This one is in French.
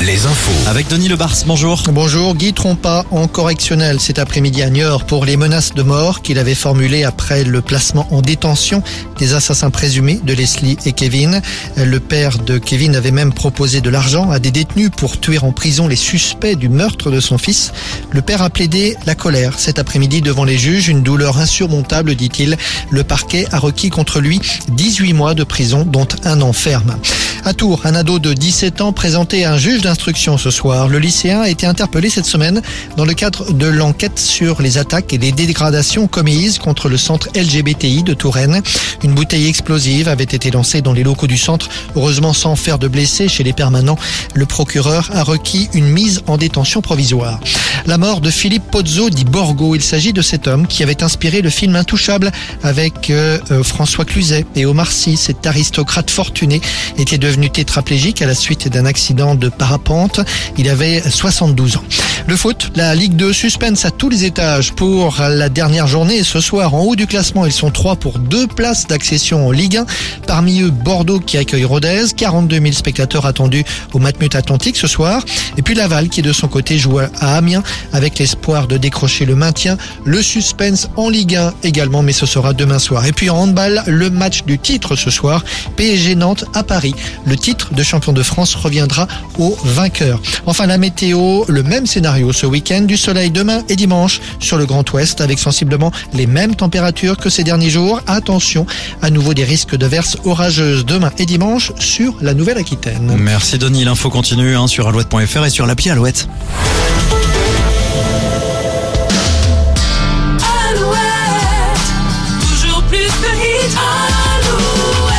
les infos. Avec Denis Lebars, bonjour. Bonjour, Guy Trompa en correctionnel cet après-midi à Niort pour les menaces de mort qu'il avait formulées après le placement en détention des assassins présumés de Leslie et Kevin. Le père de Kevin avait même proposé de l'argent à des détenus pour tuer en prison les suspects du meurtre de son fils. Le père a plaidé la colère cet après-midi devant les juges, une douleur insurmontable, dit-il. Le parquet a requis contre lui 18 mois de prison, dont un an ferme. À Tours, un ado de 17 ans présenté à un juge d'instruction ce soir. Le lycéen a été interpellé cette semaine dans le cadre de l'enquête sur les attaques et les dégradations commises contre le centre LGBTI de Touraine. Une bouteille explosive avait été lancée dans les locaux du centre, heureusement sans faire de blessés chez les permanents. Le procureur a requis une mise en détention provisoire. La mort de Philippe Pozzo dit Borgo. Il s'agit de cet homme qui avait inspiré le film Intouchable avec euh, euh, François Cluzet et Omar Sy. Cet aristocrate fortuné était devenu tétraplégique à la suite d'un accident de parapente. Il avait 72 ans. Le foot, la Ligue 2 suspense à tous les étages pour la dernière journée. Ce soir, en haut du classement, ils sont trois pour deux places d'accession en Ligue 1. Parmi eux, Bordeaux qui accueille Rodez. 42 000 spectateurs attendus au Matmut Atlantique ce soir. Et puis Laval qui de son côté joue à Amiens avec l'espoir de décrocher le maintien. Le suspense en Ligue 1 également, mais ce sera demain soir. Et puis en handball, le match du titre ce soir. PSG Nantes à Paris. Le titre de champion de France reviendra au vainqueur. Enfin la météo, le même scénario ce week-end. Du soleil demain et dimanche sur le Grand Ouest avec sensiblement les mêmes températures que ces derniers jours. Attention, à nouveau des risques de verses orageuses demain et dimanche sur la Nouvelle-Aquitaine. Merci Denis, l'info continue hein, sur alouette.fr et sur l'appli Alouette. Alouette, toujours plus de Alouette.